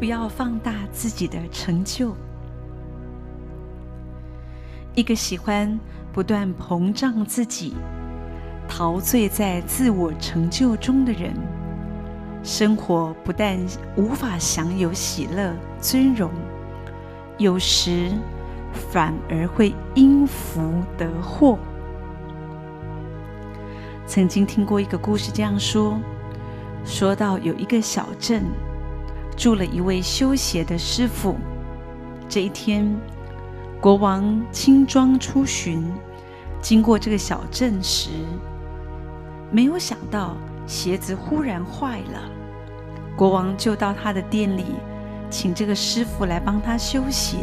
不要放大自己的成就。一个喜欢不断膨胀自己、陶醉在自我成就中的人，生活不但无法享有喜乐、尊荣，有时反而会因福得祸。曾经听过一个故事，这样说：说到有一个小镇，住了一位修鞋的师傅。这一天，国王轻装出巡，经过这个小镇时，没有想到鞋子忽然坏了。国王就到他的店里，请这个师傅来帮他修鞋。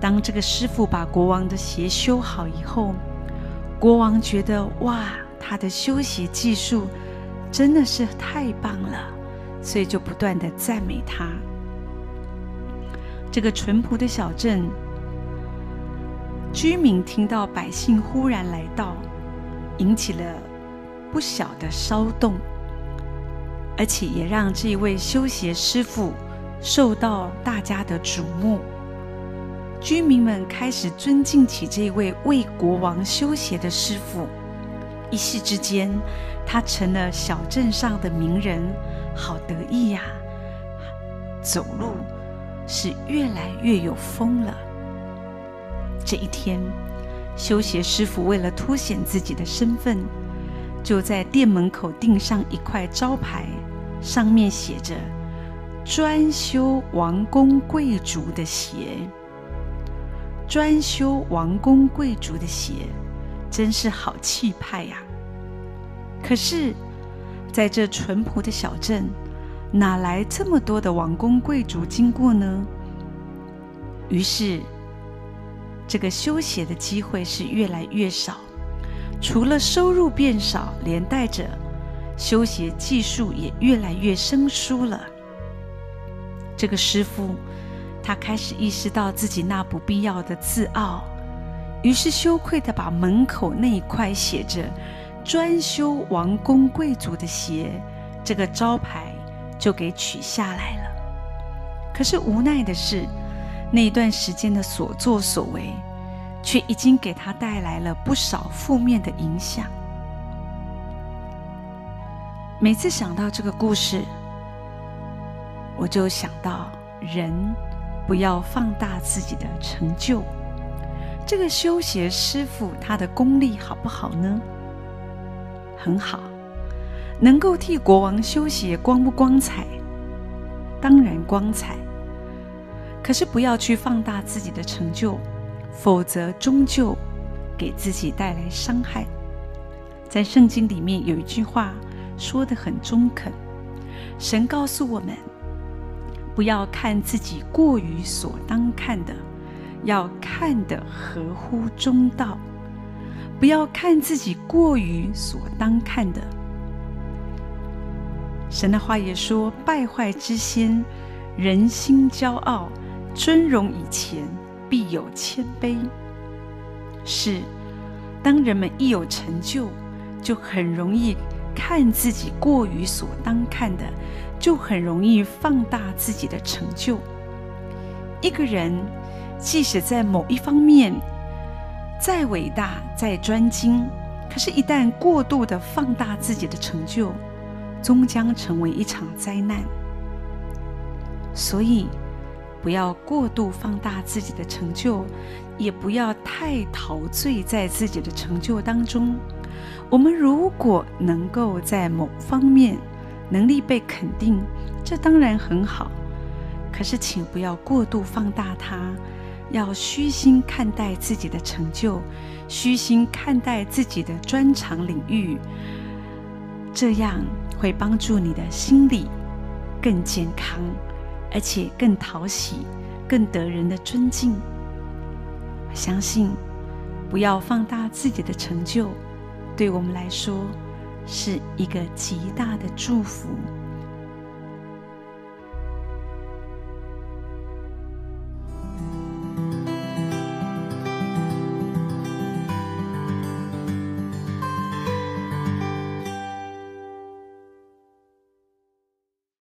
当这个师傅把国王的鞋修好以后，国王觉得哇，他的修鞋技术真的是太棒了，所以就不断地赞美他。这个淳朴的小镇，居民听到百姓忽然来到，引起了不小的骚动，而且也让这一位修鞋师傅受到大家的瞩目。居民们开始尊敬起这位为国王修鞋的师傅，一夕之间，他成了小镇上的名人，好得意呀！走路是越来越有风了。这一天，修鞋师傅为了凸显自己的身份，就在店门口钉上一块招牌，上面写着“专修王公贵族的鞋”。专修王公贵族的鞋，真是好气派呀！可是，在这淳朴的小镇，哪来这么多的王公贵族经过呢？于是，这个修鞋的机会是越来越少，除了收入变少，连带着修鞋技术也越来越生疏了。这个师傅。他开始意识到自己那不必要的自傲，于是羞愧地把门口那一块写着“专修王公贵族的鞋”这个招牌就给取下来了。可是无奈的是，那一段时间的所作所为，却已经给他带来了不少负面的影响。每次想到这个故事，我就想到人。不要放大自己的成就。这个修鞋师傅他的功力好不好呢？很好，能够替国王修鞋，光不光彩？当然光彩。可是不要去放大自己的成就，否则终究给自己带来伤害。在圣经里面有一句话说得很中肯，神告诉我们。不要看自己过于所当看的，要看得合乎中道。不要看自己过于所当看的。神的话也说：败坏之心，人心骄傲；尊荣以前，必有谦卑。是，当人们一有成就，就很容易看自己过于所当看的。就很容易放大自己的成就。一个人即使在某一方面再伟大、再专精，可是，一旦过度的放大自己的成就，终将成为一场灾难。所以，不要过度放大自己的成就，也不要太陶醉在自己的成就当中。我们如果能够在某方面，能力被肯定，这当然很好。可是，请不要过度放大它，要虚心看待自己的成就，虚心看待自己的专长领域，这样会帮助你的心理更健康，而且更讨喜，更得人的尊敬。相信，不要放大自己的成就，对我们来说。是一个极大的祝福。